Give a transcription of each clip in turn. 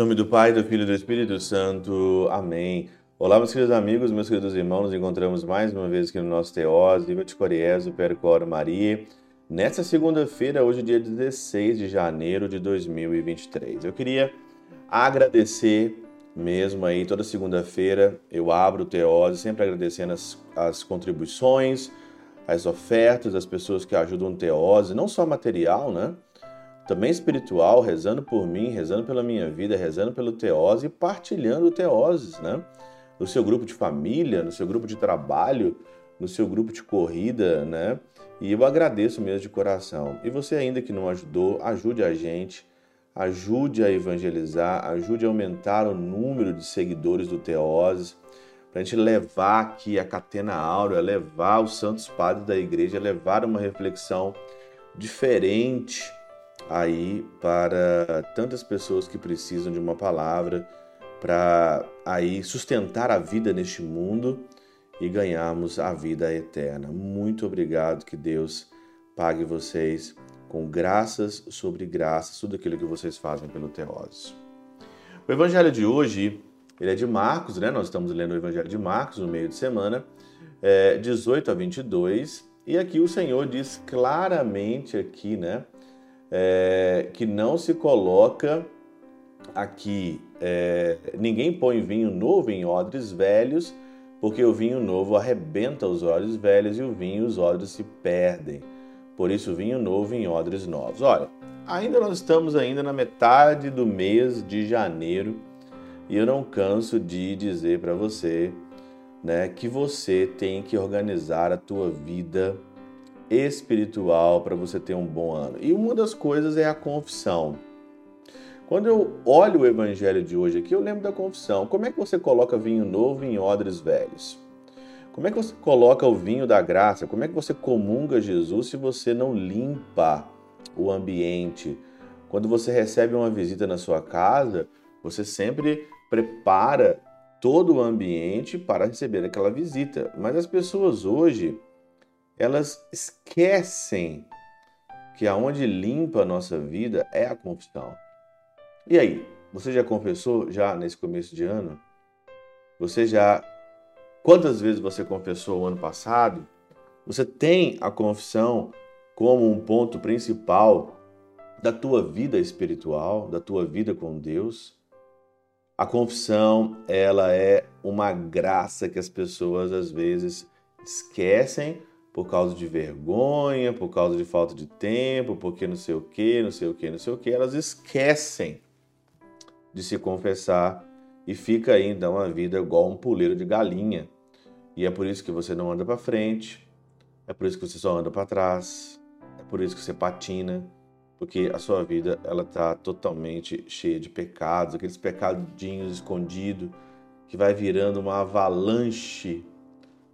nome do Pai, do Filho e do Espírito Santo. Amém. Olá, meus queridos amigos, meus queridos irmãos, nos encontramos mais uma vez aqui no nosso Teós, Viva de Coriezo, Percor Maria, nesta segunda-feira, hoje dia 16 de janeiro de 2023. Eu queria agradecer mesmo aí, toda segunda-feira eu abro o Teose, sempre agradecendo as, as contribuições, as ofertas das pessoas que ajudam o Teose, não só material, né? Também espiritual, rezando por mim, rezando pela minha vida, rezando pelo Teose e partilhando o Teoses, né? No seu grupo de família, no seu grupo de trabalho, no seu grupo de corrida, né? E eu agradeço mesmo de coração. E você ainda que não ajudou, ajude a gente ajude a evangelizar, ajude a aumentar o número de seguidores do Teoses, para a gente levar aqui a Catena Áurea, levar os santos padres da igreja, levar uma reflexão diferente aí para tantas pessoas que precisam de uma palavra para aí sustentar a vida neste mundo e ganharmos a vida eterna. Muito obrigado, que Deus pague vocês com graças sobre graças, tudo aquilo que vocês fazem pelo Teoses. O evangelho de hoje, ele é de Marcos, né? Nós estamos lendo o evangelho de Marcos no meio de semana, é, 18 a 22, e aqui o Senhor diz claramente aqui, né? É, que não se coloca aqui, é, ninguém põe vinho novo em odres velhos, porque o vinho novo arrebenta os odres velhos e o vinho os odres se perdem por isso vinho novo em odres novos. Olha, ainda nós estamos ainda na metade do mês de janeiro e eu não canso de dizer para você, né, que você tem que organizar a tua vida espiritual para você ter um bom ano. E uma das coisas é a confissão. Quando eu olho o evangelho de hoje aqui, eu lembro da confissão. Como é que você coloca vinho novo em odres velhos? Como é que você coloca o vinho da graça? Como é que você comunga Jesus se você não limpa o ambiente? Quando você recebe uma visita na sua casa, você sempre prepara todo o ambiente para receber aquela visita. Mas as pessoas hoje, elas esquecem que aonde limpa a nossa vida é a confissão. E aí, você já confessou já nesse começo de ano? Você já Quantas vezes você confessou o ano passado? Você tem a confissão como um ponto principal da tua vida espiritual, da tua vida com Deus? A confissão, ela é uma graça que as pessoas às vezes esquecem por causa de vergonha, por causa de falta de tempo, porque não sei o que, não sei o que, não sei o que, elas esquecem de se confessar e fica aí então a vida igual um puleiro de galinha. E é por isso que você não anda para frente, é por isso que você só anda para trás, é por isso que você patina, porque a sua vida ela tá totalmente cheia de pecados, aqueles pecadinhos escondidos que vai virando uma avalanche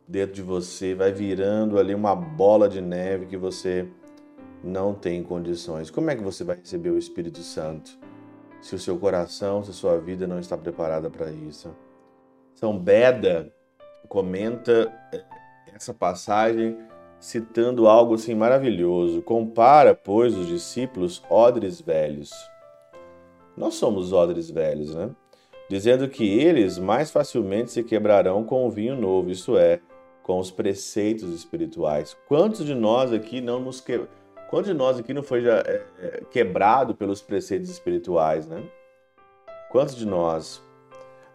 dentro de você, vai virando ali uma bola de neve que você não tem condições. Como é que você vai receber o Espírito Santo? se o seu coração, se a sua vida não está preparada para isso. São Beda comenta é, essa passagem citando algo assim maravilhoso. Compara, pois, os discípulos odres velhos. Nós somos odres velhos, né? Dizendo que eles mais facilmente se quebrarão com o vinho novo, isso é, com os preceitos espirituais. Quantos de nós aqui não nos quebramos? Quantos de nós aqui não foi já é, é, quebrado pelos preceitos espirituais, né? Quantos de nós?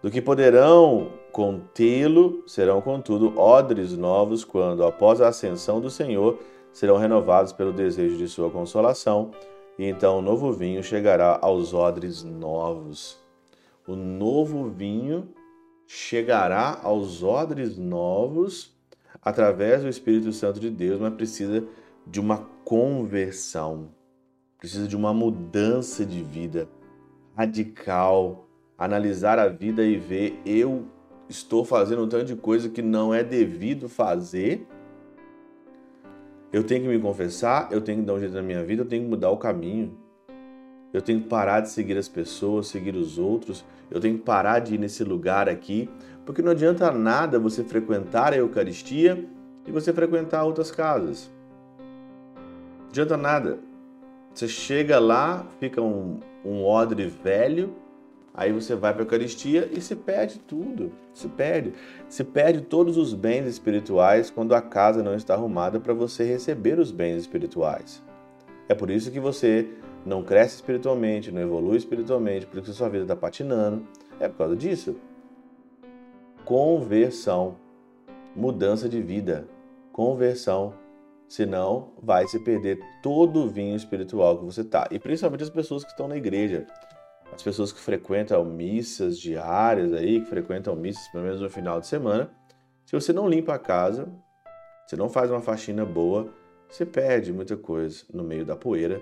Do que poderão contê-lo, serão, contudo, odres novos, quando, após a ascensão do Senhor, serão renovados pelo desejo de sua consolação, e então o novo vinho chegará aos odres novos. O novo vinho chegará aos odres novos através do Espírito Santo de Deus, mas precisa de uma conversão, precisa de uma mudança de vida radical, analisar a vida e ver eu estou fazendo um tanto de coisa que não é devido fazer. Eu tenho que me confessar, eu tenho que dar um jeito na minha vida, eu tenho que mudar o caminho. Eu tenho que parar de seguir as pessoas, seguir os outros. Eu tenho que parar de ir nesse lugar aqui, porque não adianta nada você frequentar a Eucaristia e você frequentar outras casas adianta nada. Você chega lá, fica um, um odre velho, Aí você vai para a Eucaristia e se perde tudo. Se perde. Se perde todos os bens espirituais quando a casa não está arrumada para você receber os bens espirituais. É por isso que você não cresce espiritualmente, não evolui espiritualmente, por isso sua vida está patinando. É por causa disso. Conversão. Mudança de vida. Conversão. Senão, vai se perder todo o vinho espiritual que você está. E principalmente as pessoas que estão na igreja as pessoas que frequentam missas diárias aí, que frequentam missas pelo menos no final de semana, se você não limpa a casa, se não faz uma faxina boa, você perde muita coisa no meio da poeira,